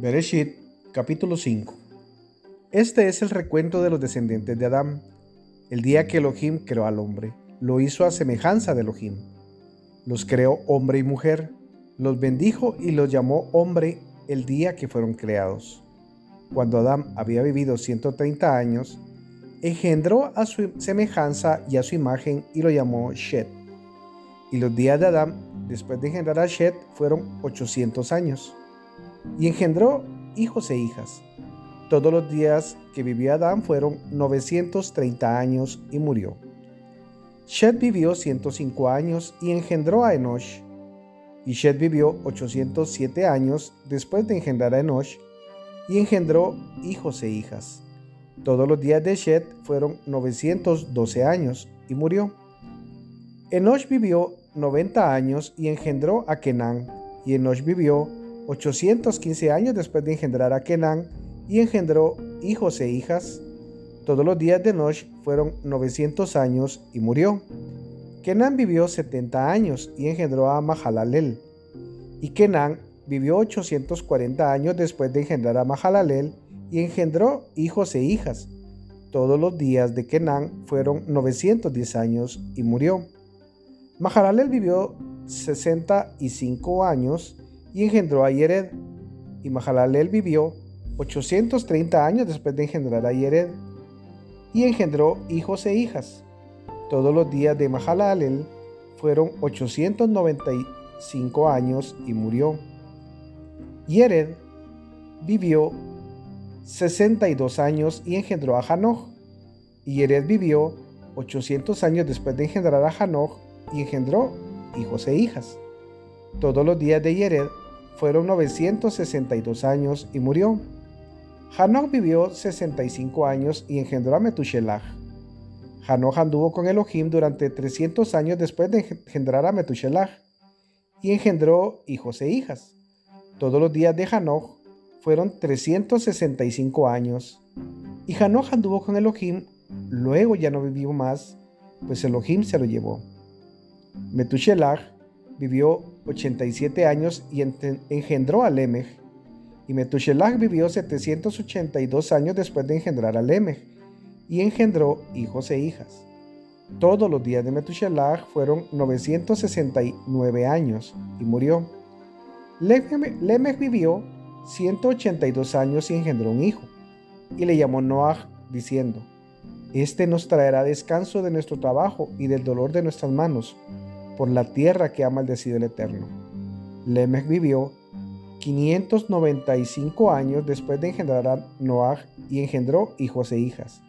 Bereshit, capítulo 5. Este es el recuento de los descendientes de Adán. El día que Elohim creó al hombre, lo hizo a semejanza de Elohim. Los creó hombre y mujer, los bendijo y los llamó hombre el día que fueron creados. Cuando Adán había vivido 130 años, engendró a su semejanza y a su imagen y lo llamó Shet. Y los días de Adán, después de engendrar a Shet, fueron 800 años. Y engendró hijos e hijas. Todos los días que vivió Adán fueron 930 años y murió. Shet vivió 105 años y engendró a Enosh. Y Shet vivió 807 años después de engendrar a Enosh y engendró hijos e hijas. Todos los días de Shet fueron 912 años y murió. Enosh vivió 90 años y engendró a Kenan, y Enosh vivió 815 años después de engendrar a Kenan y engendró hijos e hijas. Todos los días de Enosh fueron 900 años y murió. Kenan vivió 70 años y engendró a Mahalalel. Y Kenan vivió 840 años después de engendrar a Mahalalel y engendró hijos e hijas. Todos los días de Kenan fueron 910 años y murió. Mahalalel vivió 65 años y engendró a Yered. Y Mahalalel vivió 830 años después de engendrar a Yered. Y engendró hijos e hijas. Todos los días de Mahalalel fueron 895 años y murió. Yered vivió 62 años y engendró a Hanoch. Y Yered vivió 800 años después de engendrar a Hanoch y engendró hijos e hijas. Todos los días de Yered fueron 962 años y murió. Hanoch vivió 65 años y engendró a Metushelach. Hanoch anduvo con Elohim durante 300 años después de engendrar a Metushelach y engendró hijos e hijas. Todos los días de Hanoch fueron 365 años. Y Hanoch anduvo con Elohim, luego ya no vivió más, pues Elohim se lo llevó. Metushelach vivió 87 años y engendró a Lemech. Y Metushelach vivió 782 años después de engendrar a Lemech y engendró hijos e hijas. Todos los días de Metushelach fueron 969 años y murió. Lemech vivió 182 años y engendró un hijo, y le llamó Noah, diciendo, Este nos traerá descanso de nuestro trabajo y del dolor de nuestras manos, por la tierra que ha maldecido el Eterno. Lemech vivió 595 años después de engendrar a Noah y engendró hijos e hijas.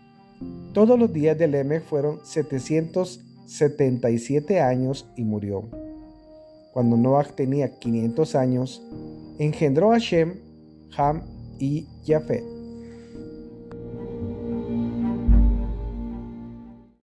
Todos los días de Lemech fueron 777 años y murió. Cuando Noah tenía 500 años, engendró a Shem, Ham y Jafet.